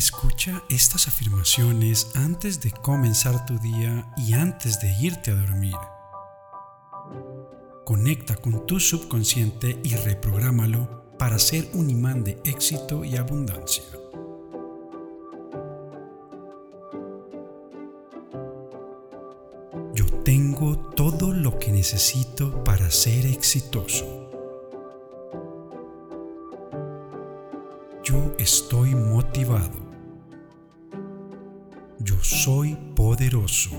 Escucha estas afirmaciones antes de comenzar tu día y antes de irte a dormir. Conecta con tu subconsciente y reprográmalo para ser un imán de éxito y abundancia. Yo tengo todo lo que necesito para ser exitoso. Yo estoy motivado. Soy poderoso.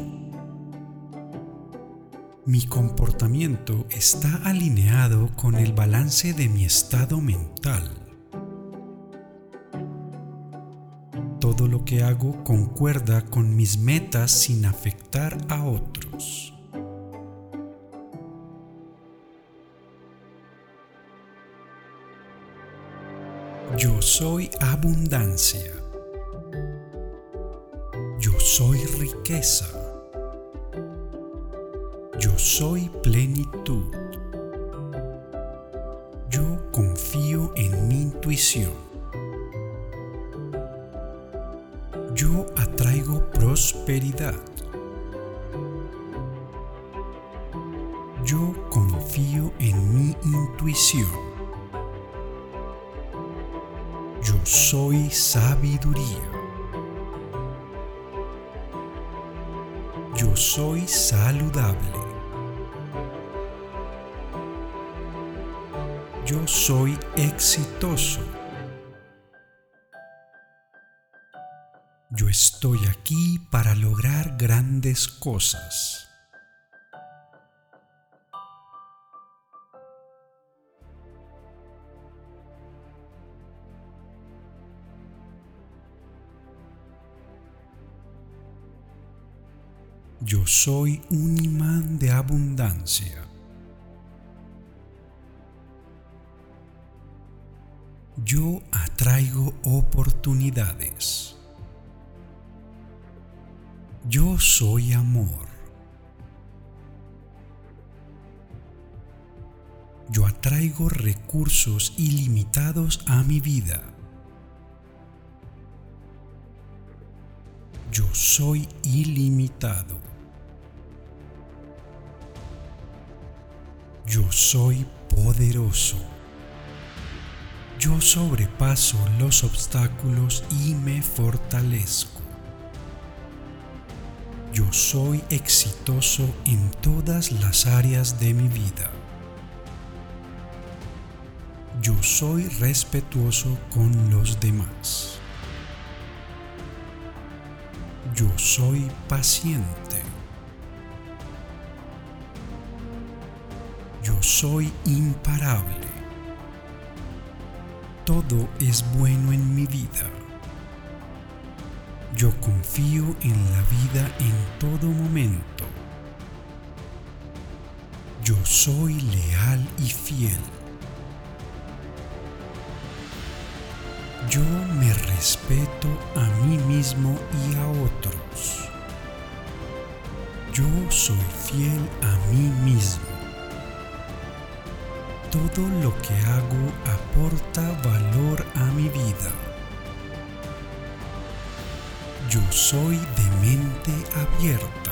Mi comportamiento está alineado con el balance de mi estado mental. Todo lo que hago concuerda con mis metas sin afectar a otros. Yo soy abundancia. Riqueza. Yo soy plenitud. Yo confío en mi intuición. Yo atraigo prosperidad. Yo confío en mi intuición. Yo soy sabiduría. Soy saludable. Yo soy exitoso. Yo estoy aquí para lograr grandes cosas. Yo soy un imán de abundancia. Yo atraigo oportunidades. Yo soy amor. Yo atraigo recursos ilimitados a mi vida. Yo soy ilimitado. Yo soy poderoso. Yo sobrepaso los obstáculos y me fortalezco. Yo soy exitoso en todas las áreas de mi vida. Yo soy respetuoso con los demás. Yo soy paciente. Soy imparable. Todo es bueno en mi vida. Yo confío en la vida en todo momento. Yo soy leal y fiel. Yo me respeto a mí mismo y a otros. Yo soy fiel a mí mismo todo lo que hago aporta valor a mi vida. Yo soy de mente abierta.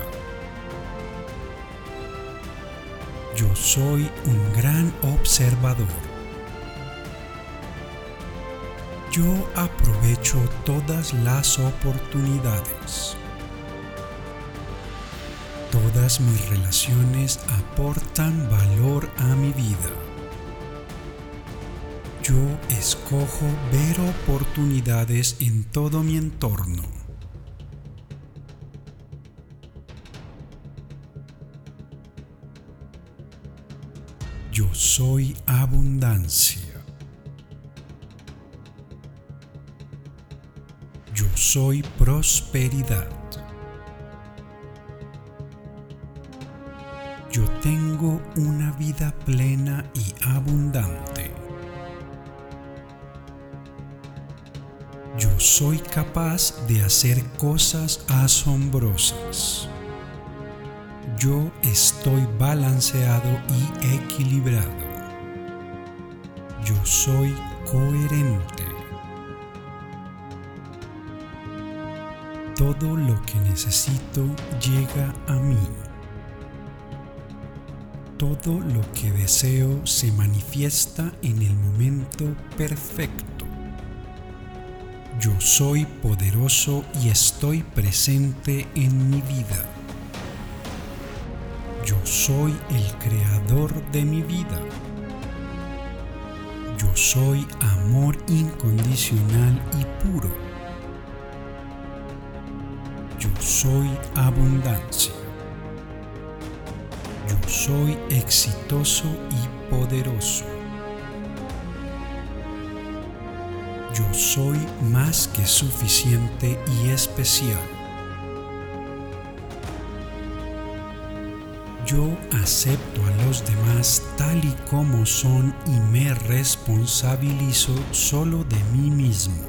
Yo soy un gran observador. Yo aprovecho todas las oportunidades. Todas mis relaciones aportan valor a mi vida yo escojo ver oportunidades en todo mi entorno. Yo soy abundancia. Yo soy prosperidad. Yo tengo una vida plena y abundante. Yo soy capaz de hacer cosas asombrosas. Yo estoy balanceado y equilibrado. Yo soy coherente. todo lo que necesito llega a mí. Todo lo que deseo se manifiesta en el momento perfecto. Yo soy poderoso y estoy presente en mi vida. Yo soy el creador de mi vida. Yo soy amor incondicional y puro. Yo soy abundancia. Yo soy exitoso y poderoso. Yo soy más que suficiente y especial. Yo acepto a los demás tal y como son y me responsabilizo solo de mí mismo.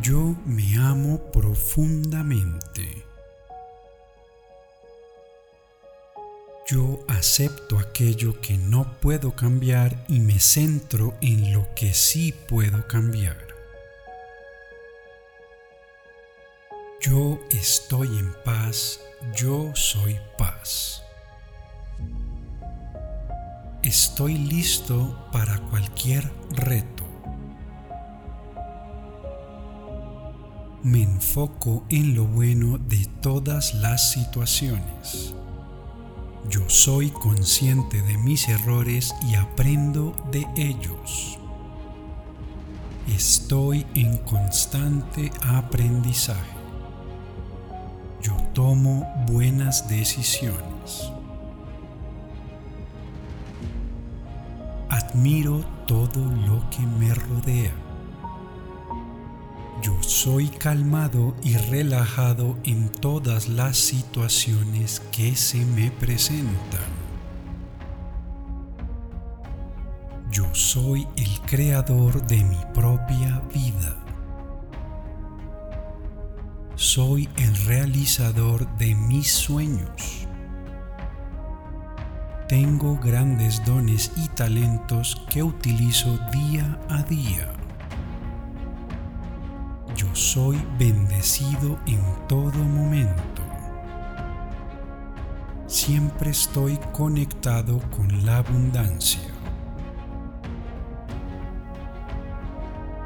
Yo me amo profundamente. Yo acepto aquello que no puedo cambiar y me centro en lo que sí puedo cambiar. Yo estoy en paz, yo soy paz. Estoy listo para cualquier reto. Me enfoco en lo bueno de todas las situaciones. Yo soy consciente de mis errores y aprendo de ellos. Estoy en constante aprendizaje. Yo tomo buenas decisiones. Admiro todo lo que me rodea. Soy calmado y relajado en todas las situaciones que se me presentan. Yo soy el creador de mi propia vida. Soy el realizador de mis sueños. Tengo grandes dones y talentos que utilizo día a día. Soy bendecido en todo momento. Siempre estoy conectado con la abundancia.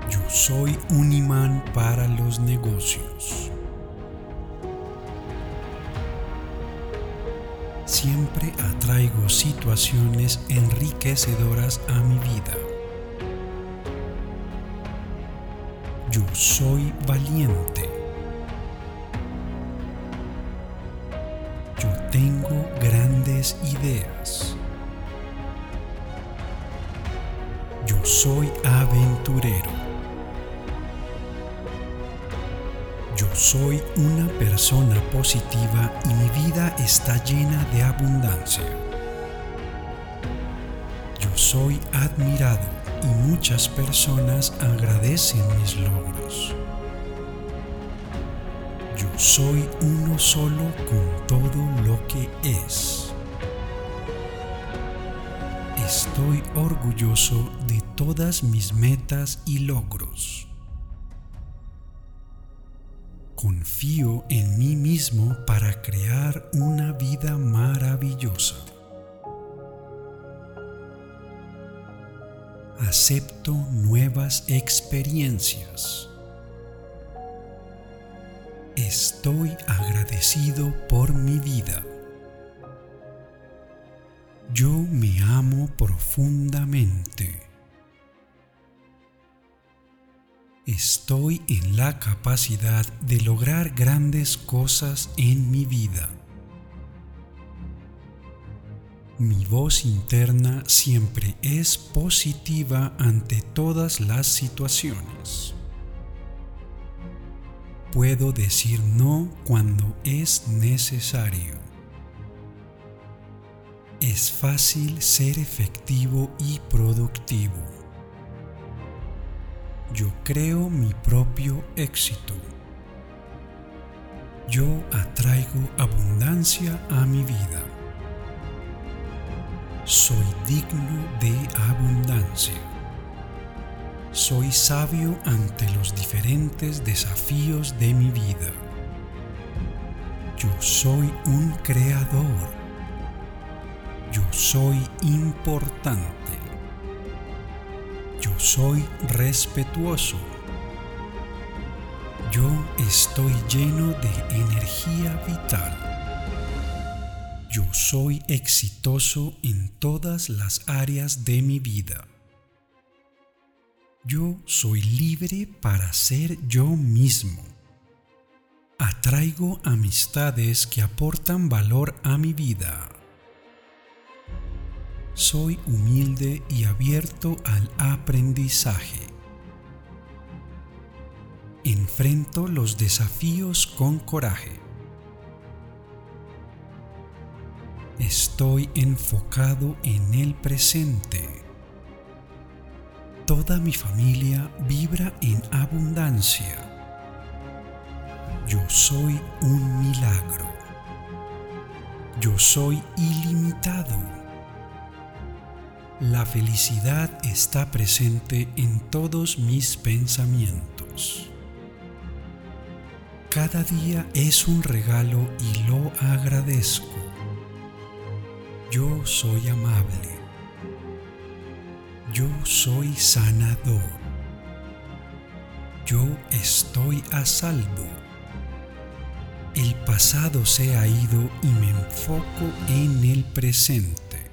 Yo soy un imán para los negocios. Siempre atraigo situaciones enriquecedoras a mi vida. Yo soy valiente. Yo tengo grandes ideas. Yo soy aventurero. Yo soy una persona positiva y mi vida está llena de abundancia. Yo soy admirado y muchas personas agradecen mis logros. Yo soy uno solo con todo lo que es. Estoy orgulloso de todas mis metas y logros. Confío en mí mismo para crear una vida maravillosa. acepto nuevas experiencias. Estoy agradecido por mi vida. Yo me amo profundamente. Estoy en la capacidad de lograr grandes cosas en mi vida. Mi voz interna siempre es positiva ante todas las situaciones. Puedo decir no cuando es necesario. Es fácil ser efectivo y productivo. Yo creo mi propio éxito. Yo atraigo abundancia a mi vida soy digno de abundancia. Soy sabio ante los diferentes desafíos de mi vida. Yo soy un creador. Yo soy importante. Yo soy respetuoso. Yo estoy lleno de energía vital. Yo soy exitoso en todas las áreas de mi vida. Yo soy libre para ser yo mismo. Atraigo amistades que aportan valor a mi vida. Soy humilde y abierto al aprendizaje. Enfrento los desafíos con coraje. Estoy enfocado en el presente. Toda mi familia vibra en abundancia. Yo soy un milagro. Yo soy ilimitado. La felicidad está presente en todos mis pensamientos. Cada día es un regalo y lo agradezco. Yo soy amable. Yo soy sanador. Yo estoy a salvo. El pasado se ha ido y me enfoco en el presente.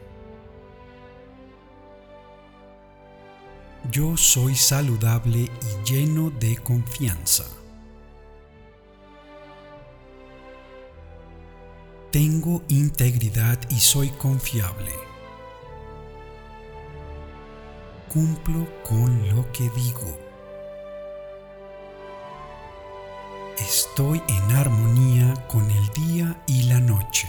Yo soy saludable y lleno de confianza. Tengo integridad y soy confiable. Cumplo con lo que digo. Estoy en armonía con el día y la noche.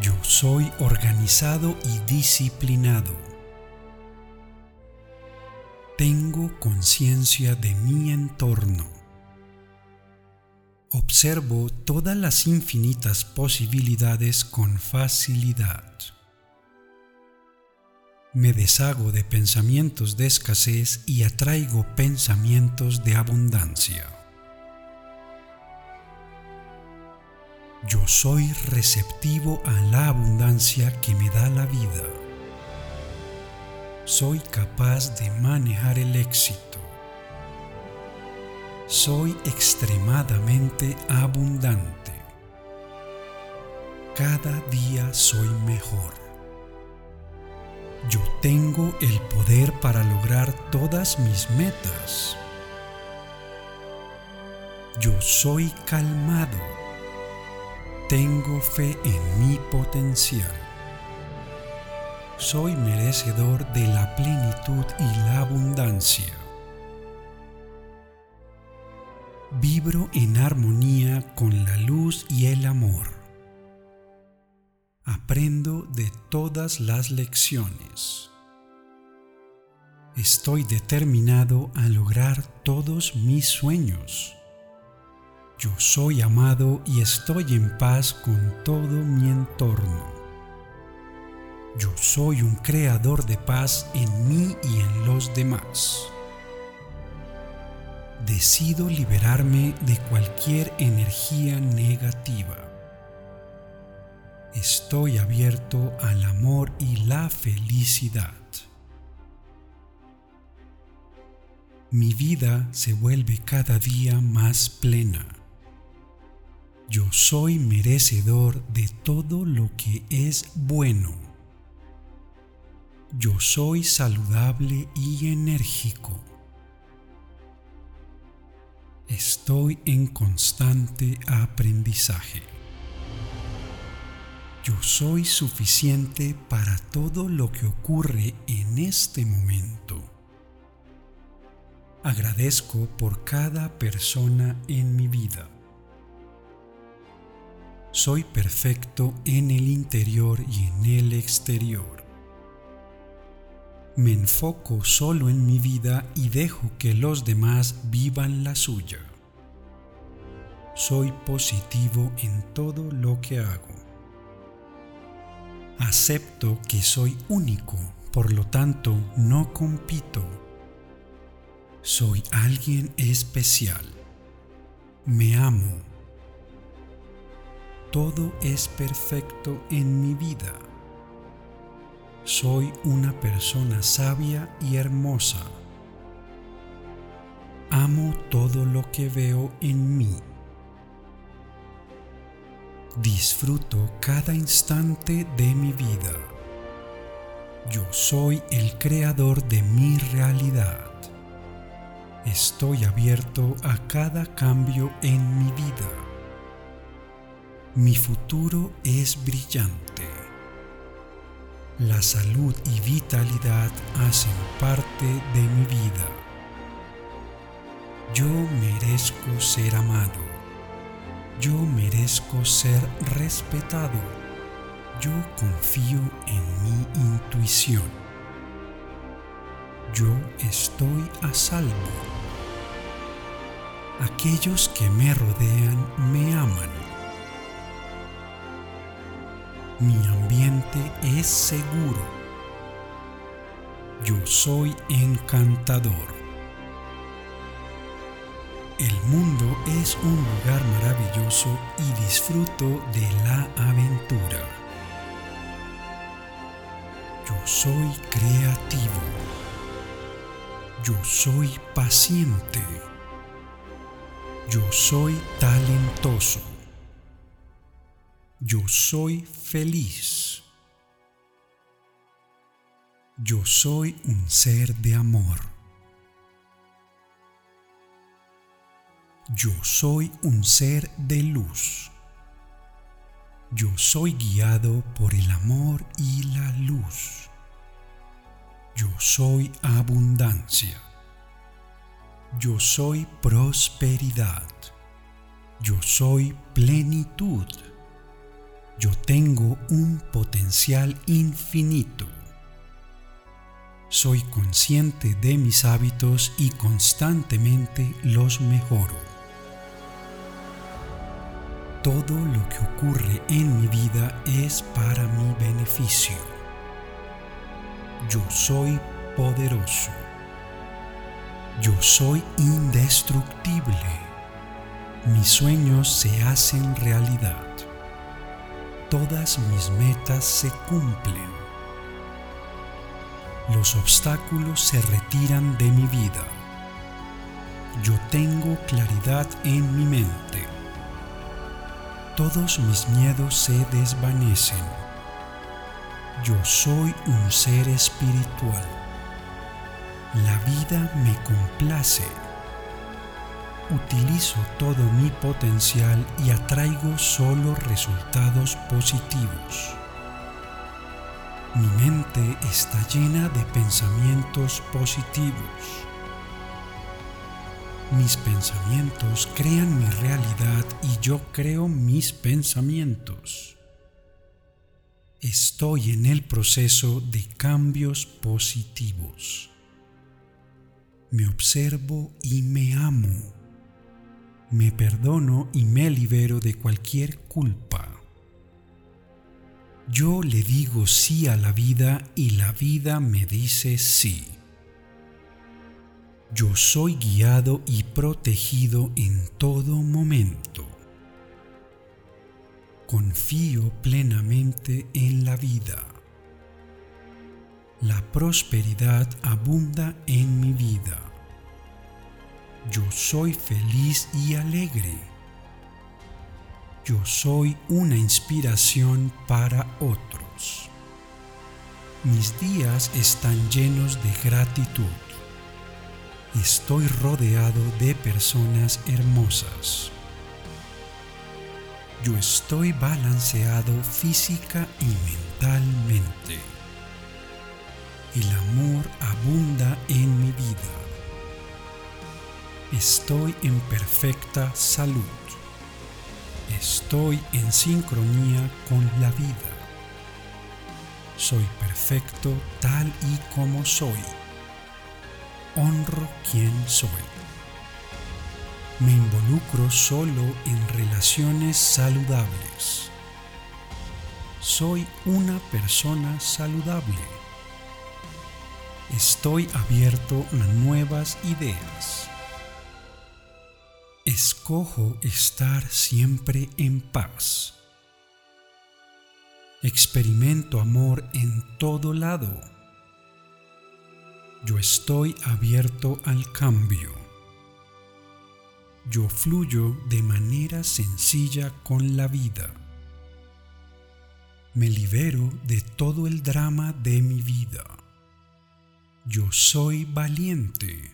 Yo soy organizado y disciplinado. Tengo conciencia de mi entorno observo todas las infinitas posibilidades con facilidad. Me deshago de pensamientos de escasez y atraigo pensamientos de abundancia. Yo soy receptivo a la abundancia que me da la vida. Soy capaz de manejar el éxito soy extremadamente abundante. Cada día soy mejor. Yo tengo el poder para lograr todas mis metas. Yo soy calmado. Tengo fe en mi potencial. Soy merecedor de la plenitud y la abundancia. vibro en armonía con la luz y el amor. Aprendo de todas las lecciones. Estoy determinado a lograr todos mis sueños. Yo soy amado y estoy en paz con todo mi entorno. Yo soy un creador de paz en mí y en los demás decido liberarme de cualquier energía negativa. Estoy abierto al amor y la felicidad. Mi vida se vuelve cada día más plena. Yo soy merecedor de todo lo que es bueno. Yo soy saludable y enérgico. Estoy en constante aprendizaje. Yo soy suficiente para todo lo que ocurre en este momento. Agradezco por cada persona en mi vida. Soy perfecto en el interior y en el exterior. Me enfoco solo en mi vida y dejo que los demás vivan la suya. Soy positivo en todo lo que hago. Acepto que soy único Por lo tanto, no compito. Soy alguien especial. Me amo. Todo es perfecto en mi vida. Soy una persona sabia y hermosa. Amo todo lo que veo en mí. Disfruto cada instante de mi vida. Yo soy el creador de mi realidad. Estoy abierto a cada cambio en mi vida. Mi futuro es brillante. La salud y vitalidad hacen parte de mi vida. Yo merezco ser amado. Yo merezco ser respetado. Yo confío en mi intuición. Yo estoy a salvo. Aquellos que me rodean me aman. Mi ambiente es seguro. Yo soy encantador. El mundo es un lugar maravilloso y disfruto de la aventura. Yo soy creativo. Yo soy paciente. Yo soy talentoso. Yo soy feliz. Yo soy un ser de amor. Yo soy un ser de luz. Yo soy guiado por el amor y la luz. Yo soy abundancia. Yo soy prosperidad. Yo soy plenitud. Yo tengo un potencial infinito. Soy consciente de mis hábitos y constantemente los mejoro todo lo que ocurre en mi vida es para mi beneficio. Yo soy poderoso. Yo soy indestructible. Mis sueños se hacen realidad. Todas mis metas se cumplen. Los obstáculos se retiran de mi vida. Yo tengo claridad en mi mente todos mis miedos se desvanecen. Yo soy un ser espiritual. La vida me complace. Utilizo todo mi potencial y atraigo solo resultados positivos. Mi mente está llena de pensamientos positivos. Mis pensamientos crean mi realidad y yo creo mis pensamientos. Estoy en el proceso de cambios positivos. Me observo y me amo. Me perdono y me libero de cualquier culpa. Yo le digo sí a la vida y la vida me dice sí. Yo soy guiado y protegido en todo momento. Confío plenamente en la vida. La prosperidad abunda en mi vida. Yo soy feliz y alegre. Yo soy una inspiración para otros. Mis días están llenos de gratitud estoy rodeado de personas hermosas. Yo estoy balanceado física y mentalmente. El amor abunda en mi vida. Estoy en perfecta salud. Estoy en sincronía con la vida. Soy perfecto tal y como soy honro quien soy. Me involucro solo en relaciones saludables. Soy una persona saludable. estoy abierto a nuevas ideas. Escojo estar siempre en paz. Experimento amor en todo lado. Yo estoy abierto al cambio. Yo fluyo de manera sencilla con la vida. Me libero de todo el drama de mi vida. Yo soy valiente.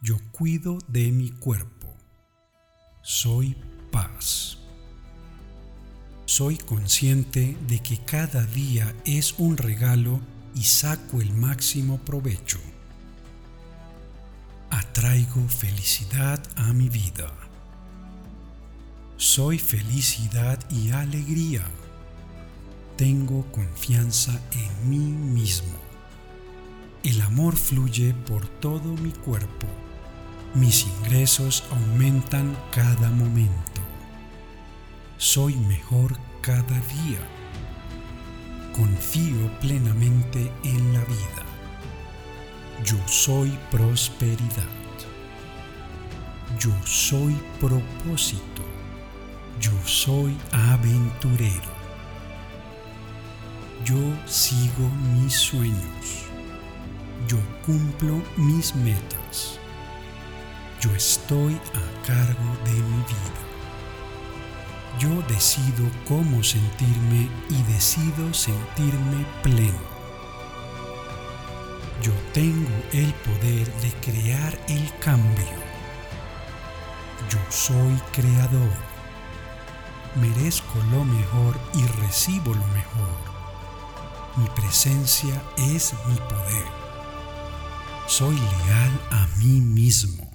Yo cuido de mi cuerpo. Soy paz. Soy consciente de que cada día es un regalo y saco el máximo provecho. Atraigo felicidad a mi vida. Soy felicidad y alegría. Tengo confianza en mí mismo. El amor fluye por todo mi cuerpo. Mis ingresos aumentan cada momento. Soy mejor cada día. Confío plenamente en la vida. Yo soy prosperidad. Yo soy propósito. Yo soy aventurero. Yo sigo mis sueños. Yo cumplo mis metas. Yo estoy a cargo de mi vida. Yo decido cómo sentirme y decido sentirme pleno. Yo tengo el poder de crear el cambio. Yo soy creador. Merezco lo mejor y recibo lo mejor. Mi presencia es mi poder. Soy leal a mí mismo.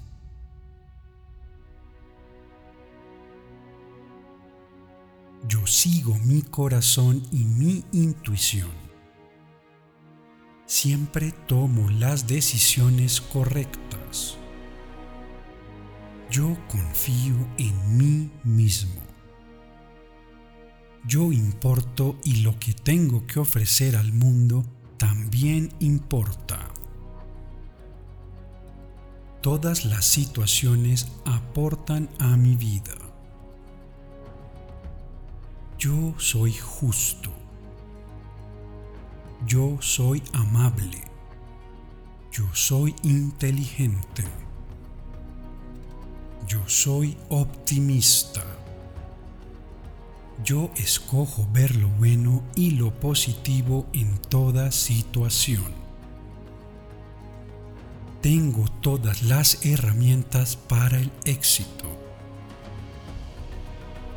Sigo mi corazón y mi intuición siempre tomo las decisiones correctas. Yo confío en mí mismo. Yo importo y lo que tengo que ofrecer al mundo también importa. Todas las situaciones aportan a mi vida. Yo soy justo. Yo soy amable. Yo soy inteligente. Yo soy optimista. Yo escojo ver lo bueno y lo positivo en toda situación. Tengo todas las herramientas para el éxito.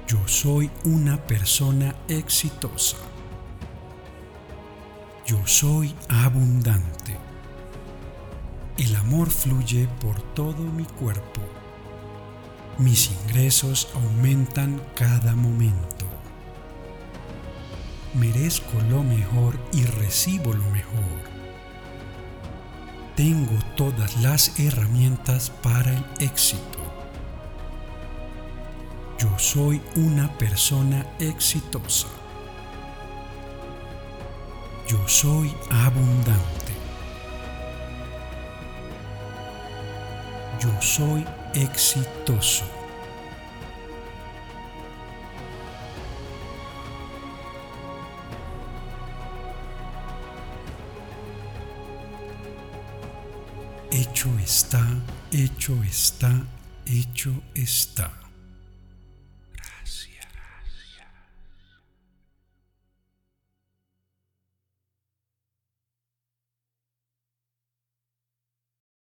Yo soy una persona exitosa. Yo soy abundante. El amor fluye por todo mi cuerpo. Mis ingresos aumentan cada momento. Merezco lo mejor y recibo lo mejor. Tengo todas las herramientas para el éxito. Yo soy una persona exitosa. Yo soy abundante. Yo soy exitoso. Hecho está, hecho está, hecho está.